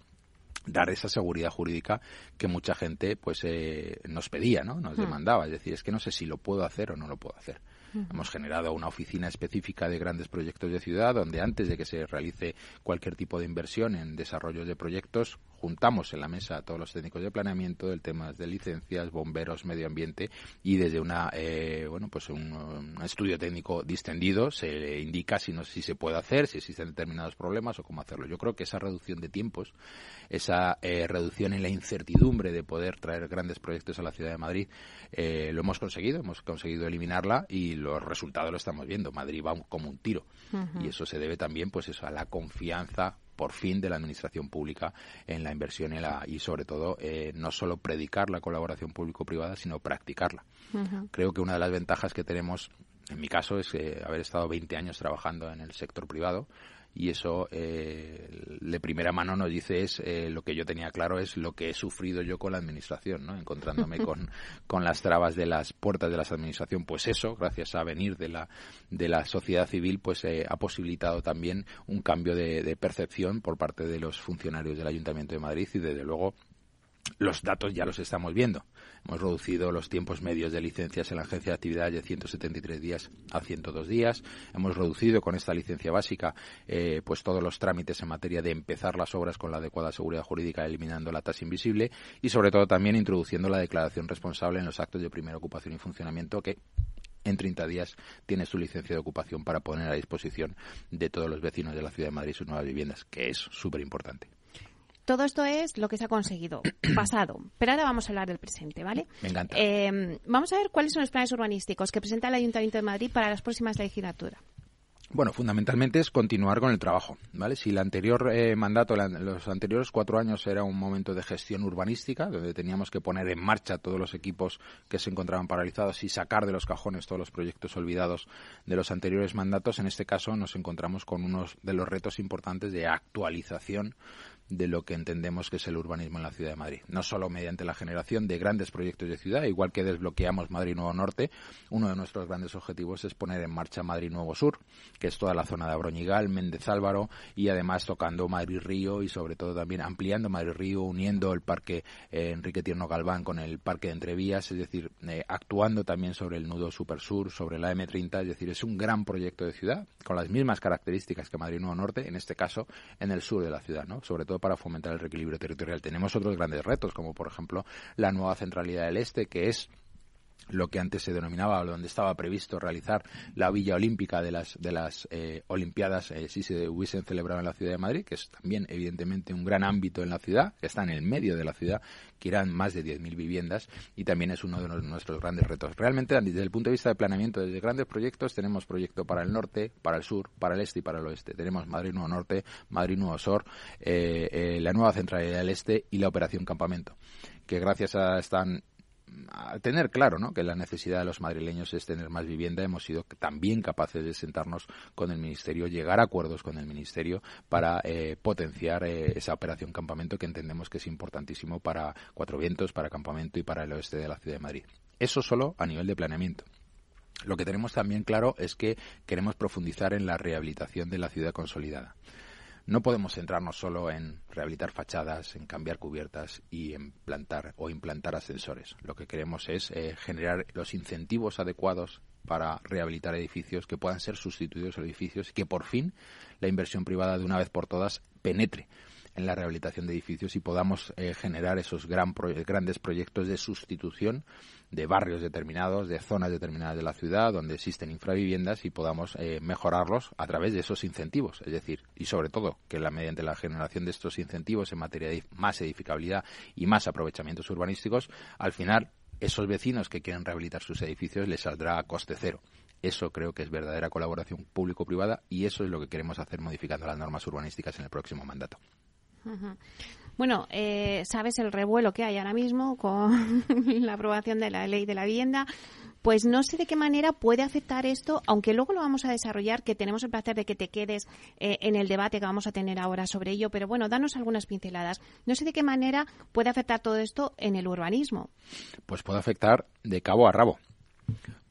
dar esa seguridad jurídica que mucha gente pues eh, nos pedía, ¿no? Nos hmm. demandaba, es decir, es que no sé si lo puedo hacer o no lo puedo hacer. Hmm. Hemos generado una oficina específica de grandes proyectos de ciudad donde antes de que se realice cualquier tipo de inversión en desarrollo de proyectos, juntamos en la mesa a todos los técnicos de planeamiento del tema de licencias, bomberos, medio ambiente y desde una eh, bueno pues un, estudio técnico distendido se indica si no si se puede hacer, si existen determinados problemas o cómo hacerlo. Yo creo que esa reducción de tiempos, esa eh, reducción en la incertidumbre de poder traer grandes proyectos a la ciudad de Madrid eh, lo hemos conseguido, hemos conseguido eliminarla y los resultados lo estamos viendo. Madrid va como un tiro y eso se debe también pues eso a la confianza por fin de la administración pública en la inversión y, la, y sobre todo eh, no solo predicar la colaboración público-privada, sino practicarla. Creo que una de las ventajas que tenemos, en mi caso, es eh, haber estado 20 años trabajando en el sector privado y eso eh, de primera mano nos dice es eh, lo que yo tenía claro es lo que he sufrido yo con la administración, ¿no? encontrándome con, [LAUGHS] con las trabas de las puertas de la administración. Pues eso, gracias a venir de la, de la sociedad civil, pues eh, ha posibilitado también un cambio de, de percepción por parte de los funcionarios del Ayuntamiento de Madrid y desde luego los datos ya los estamos viendo. Hemos reducido los tiempos medios de licencias en la agencia de actividad de 173 días a 102 días. Hemos reducido con esta licencia básica eh, pues todos los trámites en materia de empezar las obras con la adecuada seguridad jurídica, eliminando la tasa invisible y sobre todo también introduciendo la declaración responsable en los actos de primera ocupación y funcionamiento que en 30 días tiene su licencia de ocupación para poner a disposición de todos los vecinos de la ciudad de Madrid sus nuevas viviendas, que es súper importante. Todo esto es lo que se ha conseguido, [CLEARS THROAT] pasado. Pero ahora vamos a hablar del presente, ¿vale? Me encanta. Eh, vamos a ver cuáles son los planes urbanísticos que presenta el Ayuntamiento de Madrid para las próximas legislaturas. Bueno, fundamentalmente es continuar con el trabajo, ¿vale? Si el anterior eh, mandato, los anteriores cuatro años era un momento de gestión urbanística, donde teníamos que poner en marcha todos los equipos que se encontraban paralizados y sacar de los cajones todos los proyectos olvidados de los anteriores mandatos, en este caso nos encontramos con unos de los retos importantes de actualización de lo que entendemos que es el urbanismo en la ciudad de Madrid. No solo mediante la generación de grandes proyectos de ciudad, igual que desbloqueamos Madrid Nuevo Norte, uno de nuestros grandes objetivos es poner en marcha Madrid Nuevo Sur, que es toda la zona de Abroñigal, Méndez Álvaro y además tocando Madrid Río y sobre todo también ampliando Madrid Río, uniendo el parque eh, Enrique Tierno Galván con el parque de Entrevías, es decir, eh, actuando también sobre el nudo Super Sur, sobre la M30, es decir, es un gran proyecto de ciudad con las mismas características que Madrid Nuevo Norte, en este caso en el sur de la ciudad, ¿no? Sobre todo para fomentar el reequilibrio territorial. Tenemos otros grandes retos, como por ejemplo la nueva centralidad del Este, que es lo que antes se denominaba, donde estaba previsto realizar la Villa Olímpica de las, de las eh, Olimpiadas, eh, si se hubiesen celebrado en la ciudad de Madrid, que es también evidentemente un gran ámbito en la ciudad, que está en el medio de la ciudad, que irán más de 10.000 viviendas y también es uno de nuestros grandes retos. Realmente, desde el punto de vista de planeamiento, desde grandes proyectos, tenemos proyecto para el norte, para el sur, para el este y para el oeste. Tenemos Madrid Nuevo Norte, Madrid Nuevo Sur, eh, la nueva centralidad del este y la operación Campamento que gracias a están tener claro ¿no? que la necesidad de los madrileños es tener más vivienda, hemos sido también capaces de sentarnos con el Ministerio, llegar a acuerdos con el Ministerio para eh, potenciar eh, esa operación campamento que entendemos que es importantísimo para Cuatro Vientos, para Campamento y para el oeste de la ciudad de Madrid. Eso solo a nivel de planeamiento. Lo que tenemos también claro es que queremos profundizar en la rehabilitación de la ciudad consolidada. No podemos centrarnos solo en rehabilitar fachadas, en cambiar cubiertas y en plantar o implantar ascensores. Lo que queremos es eh, generar los incentivos adecuados para rehabilitar edificios que puedan ser sustituidos edificios y que por fin la inversión privada de una vez por todas penetre en la rehabilitación de edificios y podamos eh, generar esos gran grandes proyectos de sustitución de barrios determinados, de zonas determinadas de la ciudad donde existen infraviviendas y podamos eh, mejorarlos a través de esos incentivos. Es decir, y sobre todo que mediante la generación de estos incentivos en materia de más edificabilidad y más aprovechamientos urbanísticos, al final esos vecinos que quieren rehabilitar sus edificios les saldrá a coste cero. Eso creo que es verdadera colaboración público-privada y eso es lo que queremos hacer modificando las normas urbanísticas en el próximo mandato. Bueno, eh, sabes el revuelo que hay ahora mismo con [LAUGHS] la aprobación de la ley de la vivienda. Pues no sé de qué manera puede afectar esto, aunque luego lo vamos a desarrollar, que tenemos el placer de que te quedes eh, en el debate que vamos a tener ahora sobre ello. Pero bueno, danos algunas pinceladas. No sé de qué manera puede afectar todo esto en el urbanismo. Pues puede afectar de cabo a rabo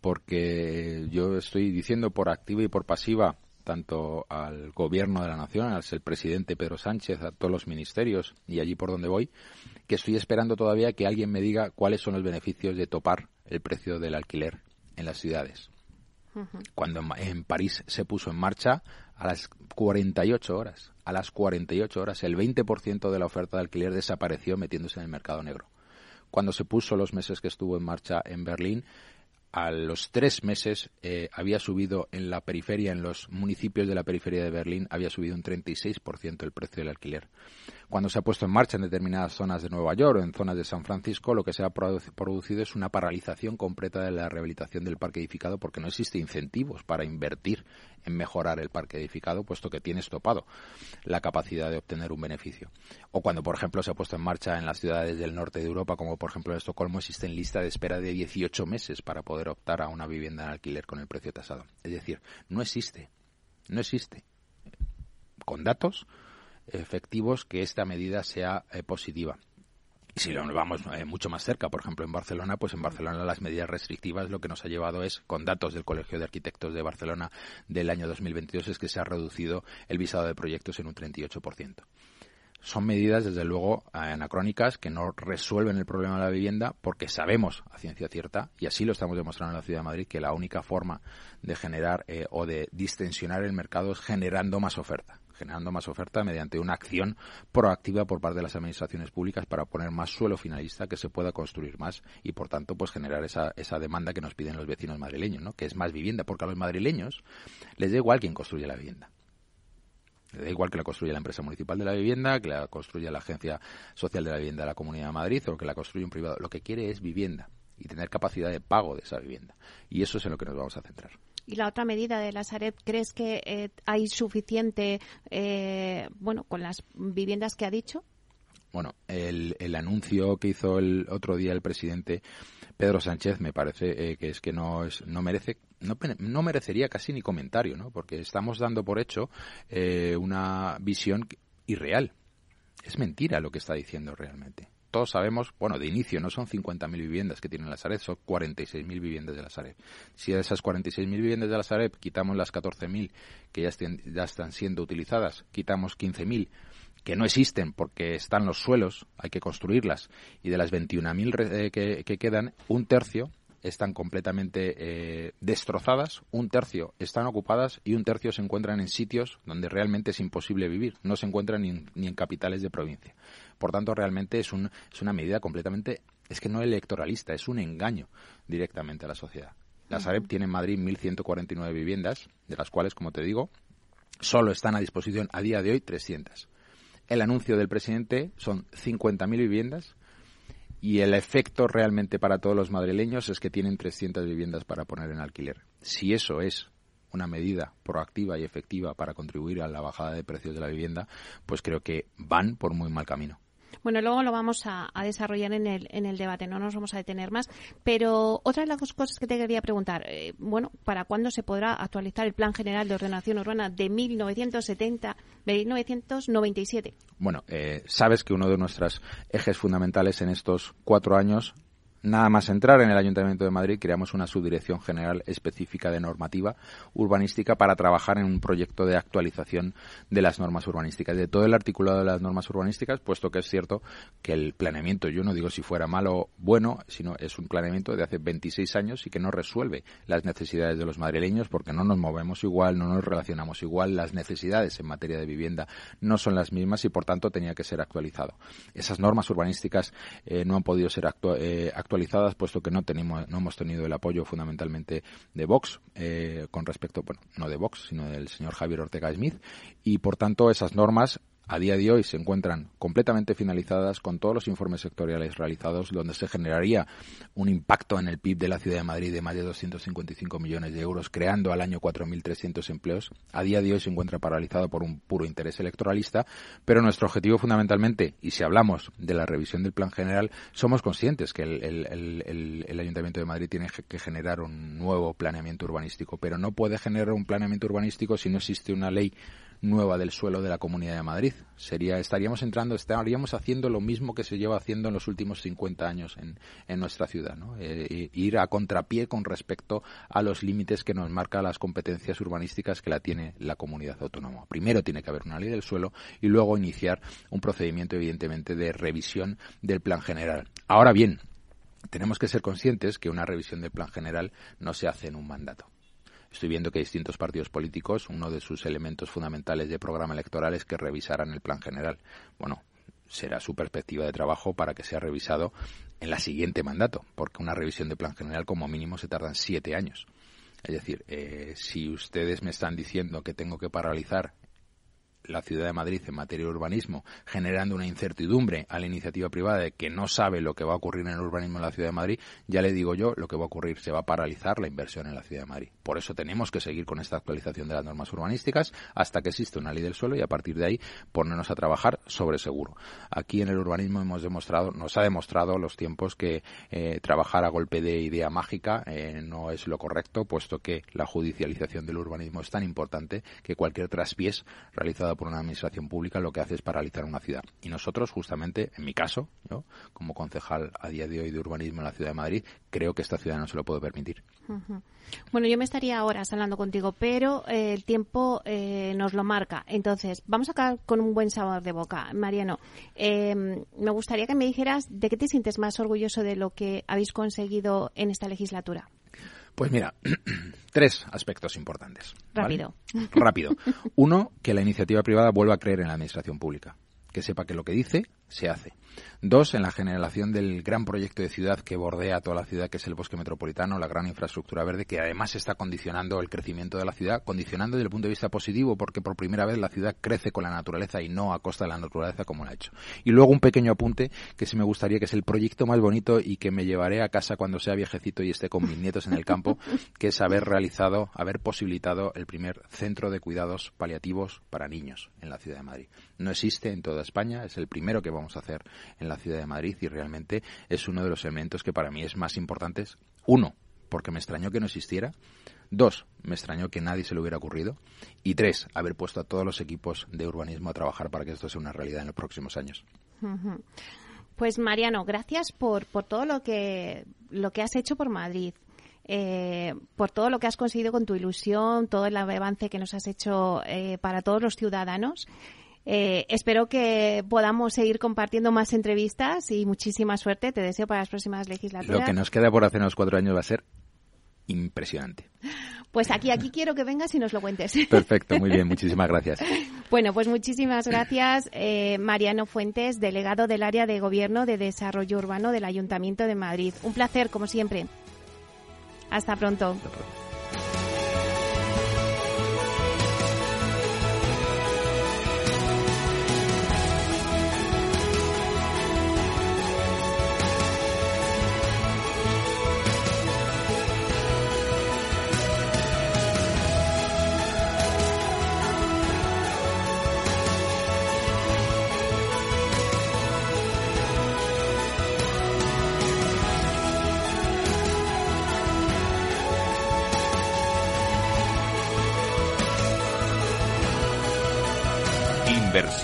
porque yo estoy diciendo por activa y por pasiva tanto al gobierno de la nación, al presidente Pedro Sánchez, a todos los ministerios y allí por donde voy, que estoy esperando todavía que alguien me diga cuáles son los beneficios de topar el precio del alquiler en las ciudades. Cuando en, París se puso en marcha a las 48 horas, a las 48 horas el 20% de la oferta de alquiler desapareció metiéndose en el mercado negro. Cuando se puso los meses que estuvo en marcha en Berlín, a los tres meses eh, había subido en la periferia, en los municipios de la periferia de Berlín, había subido un 36% el precio del alquiler. Cuando se ha puesto en marcha en determinadas zonas de Nueva York o en zonas de San Francisco, lo que se ha producido es una paralización completa de la rehabilitación del parque edificado porque no existe incentivos para invertir en mejorar el parque edificado, puesto que tiene estopado la capacidad de obtener un beneficio. O cuando, por ejemplo, se ha puesto en marcha en las ciudades del norte de Europa, como por ejemplo en Estocolmo, existen listas de espera de 18 meses para poder optar a una vivienda en alquiler con el precio tasado. Es decir, no existe, no existe. Con datos, efectivos que esta medida sea eh, positiva. Y si lo vamos eh, mucho más cerca, por ejemplo, en Barcelona, pues en Barcelona las medidas restrictivas lo que nos ha llevado es, con datos del Colegio de Arquitectos de Barcelona del año 2022, es que se ha reducido el visado de proyectos en un 38%. Son medidas, desde luego, anacrónicas que no resuelven el problema de la vivienda porque sabemos a ciencia cierta, y así lo estamos demostrando en la Ciudad de Madrid, que la única forma de generar eh, o de distensionar el mercado es generando más oferta generando más oferta mediante una acción proactiva por parte de las administraciones públicas para poner más suelo finalista que se pueda construir más y por tanto pues generar esa, esa demanda que nos piden los vecinos madrileños, ¿no? que es más vivienda, porque a los madrileños les da igual quién construye la vivienda. Les da igual que la construya la empresa municipal de la vivienda, que la construya la agencia social de la vivienda de la Comunidad de Madrid o que la construya un privado. Lo que quiere es vivienda y tener capacidad de pago de esa vivienda. Y eso es en lo que nos vamos a centrar. Y la otra medida de la Sareb, ¿crees que eh, hay suficiente, eh, bueno, con las viviendas que ha dicho? Bueno, el, el, anuncio que hizo el otro día el presidente Pedro Sánchez me parece eh, que es que no es, no merece no, no, merecería casi ni comentario, ¿no? Porque estamos dando por hecho una visión irreal. Es mentira lo que está diciendo realmente todos sabemos, bueno, de inicio no son 50.000 viviendas que tiene la Sareb, son 46.000 viviendas de la Sareb. Si de esas 46.000 viviendas de la Sareb quitamos las 14.000 que ya, están siendo utilizadas, quitamos 15.000 que no existen porque están los suelos, hay que construirlas, y de las 21.000 eh, que, que quedan, un tercio están completamente eh, destrozadas, un tercio están ocupadas y un tercio se encuentran en sitios donde realmente es imposible vivir, no se encuentran ni en, ni en capitales de provincia. Por tanto, realmente es, un, es una medida completamente, es que no electoralista, es un engaño directamente a la sociedad. La Sareb tiene en Madrid 1.149 viviendas, de las cuales, como te digo, solo están a disposición a día de hoy 300. El anuncio del presidente son 50.000 viviendas y el efecto realmente para todos los madrileños es que tienen 300 viviendas para poner en alquiler. Si eso es una medida proactiva y efectiva para contribuir a la bajada de precios de la vivienda, pues creo que van por muy mal camino. Bueno, luego lo vamos a, desarrollar en el, en el debate, no nos vamos a detener más. Pero otra de las cosas que te quería preguntar, eh, bueno, ¿para cuándo se podrá actualizar el Plan General de Ordenación Urbana de 1970, 1997? Bueno, eh, sabes que uno de nuestros ejes fundamentales en estos cuatro años Nada más entrar en el Ayuntamiento de Madrid, creamos una subdirección general específica de normativa urbanística para trabajar en un proyecto de actualización de las normas urbanísticas, de todo el articulado de las normas urbanísticas, puesto que es cierto que el planeamiento, yo no digo si fuera malo o bueno, sino es un planeamiento de hace 26 años y que no resuelve las necesidades de los madrileños porque no nos movemos igual, no nos relacionamos igual, las necesidades en materia de vivienda no son las mismas y por tanto tenía que ser actualizado. Esas normas urbanísticas eh, no han podido ser eh, actualizadas puesto que no, tenemos, no hemos tenido el apoyo fundamentalmente de Vox, eh, con respecto, bueno, no de Vox, sino del señor Javier Ortega Smith, y por tanto esas normas a día de hoy se encuentran completamente finalizadas con todos los informes sectoriales realizados, donde se generaría un impacto en el PIB de la Ciudad de Madrid de más de 255 millones de euros, creando al año 4.300 empleos. A día de hoy se encuentra paralizado por un puro interés electoralista, pero nuestro objetivo fundamentalmente, y si hablamos de la revisión del plan general, somos conscientes que el, Ayuntamiento de Madrid tiene que generar un nuevo planeamiento urbanístico, pero no puede generar un planeamiento urbanístico si no existe una ley nueva del suelo de la Comunidad de Madrid. Sería, estaríamos entrando, estaríamos haciendo lo mismo que se lleva haciendo en los últimos 50 años en, en nuestra ciudad, ¿no? Eh, ir a contrapié con respecto a los límites que nos marca las competencias urbanísticas que la tiene la comunidad autónoma. Primero tiene que haber una ley del suelo y luego iniciar un procedimiento, evidentemente, de revisión del plan general. Ahora bien, tenemos que ser conscientes que una revisión del plan general no se hace en un mandato estoy viendo que distintos partidos políticos, uno de sus elementos fundamentales de programa electoral es que revisaran el plan general. Bueno, será su perspectiva de trabajo para que sea revisado en la siguiente mandato, porque una revisión de plan general como mínimo se tardan siete años. Es decir, eh, si ustedes me están diciendo que tengo que paralizar la Ciudad de Madrid en materia de urbanismo, generando una incertidumbre a la iniciativa privada de que no sabe lo que va a ocurrir en el urbanismo en la Ciudad de Madrid, ya le digo yo lo que va a ocurrir, se va a paralizar la inversión en la Ciudad de Madrid. Por eso tenemos que seguir con esta actualización de las normas urbanísticas hasta que exista una ley del suelo y a partir de ahí ponernos a trabajar sobre seguro. Aquí en el urbanismo hemos demostrado, nos ha demostrado los tiempos que eh, trabajar a golpe de idea mágica eh, no es lo correcto, puesto que la judicialización del urbanismo es tan importante que cualquier traspiés realizado por una administración pública lo que hace es paralizar una ciudad. Y nosotros, justamente, en mi caso, yo, como concejal a día de hoy de urbanismo en la ciudad de Madrid, creo que esta ciudad no se lo puede permitir. Bueno, yo me estaría horas hablando contigo, pero eh, el tiempo eh, nos lo marca. Entonces, vamos a acabar con un buen sabor de boca. Mariano, em, me gustaría que me dijeras de qué te sientes más orgulloso de lo que habéis conseguido en esta legislatura. Pues mira, [CLEARS THROAT] tres aspectos importantes. Rápido. Rápido. Uno, que la iniciativa privada vuelva a creer en la administración pública, que sepa que lo que dice se hace. Dos, en la generación del gran proyecto de ciudad que bordea toda la ciudad, que es el bosque metropolitano, la gran infraestructura verde, que además está condicionando el crecimiento de la ciudad, condicionando desde el punto de vista positivo, porque por primera vez la ciudad crece con la naturaleza y no a costa de la naturaleza como lo ha hecho. Y luego un pequeño apunte que sí me gustaría, que es el proyecto más bonito y que me llevaré a casa cuando sea viejecito y esté con mis nietos en el campo, [LAUGHS] que es haber realizado, haber posibilitado el primer centro de cuidados paliativos para niños en la ciudad de Madrid. No existe en toda España, es el primero que vamos a hacer en la ciudad de Madrid y realmente es uno de los elementos que para mí es más importantes. Uno, porque me extrañó que no existiera. Dos, me extrañó que nadie se le hubiera ocurrido. Y tres, haber puesto a todos los equipos de urbanismo a trabajar para que esto sea una realidad en los próximos años. Pues Mariano, gracias por, por todo lo que, lo que has hecho por Madrid. Eh, por todo lo que has conseguido con tu ilusión, todo el avance que nos has hecho eh, para todos los ciudadanos. Eh, espero que podamos seguir compartiendo más entrevistas y muchísima suerte. Te deseo para las próximas legislaturas. Lo que nos queda por hacer en los cuatro años va a ser impresionante. Pues aquí, aquí quiero que vengas y nos lo cuentes. [LAUGHS] Perfecto, muy bien, muchísimas gracias. [LAUGHS] Bueno, pues muchísimas gracias, eh, Mariano Fuentes, delegado del área de Gobierno de Desarrollo Urbano del Ayuntamiento de Madrid. Un placer, como siempre. Hasta pronto. Hasta pronto.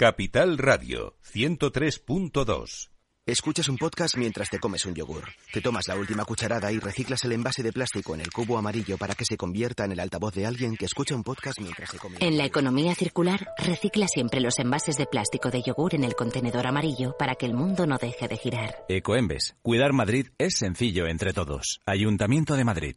Capital Radio 103.2 Escuchas un podcast mientras te comes un yogur. Te tomas la última cucharada y reciclas el envase de plástico en el cubo amarillo para que se convierta en el altavoz de alguien que escucha un podcast mientras se come. En la economía circular, recicla siempre los envases de plástico de yogur en el contenedor amarillo para que el mundo no deje de girar. Ecoembes. Cuidar Madrid es sencillo entre todos. Ayuntamiento de Madrid.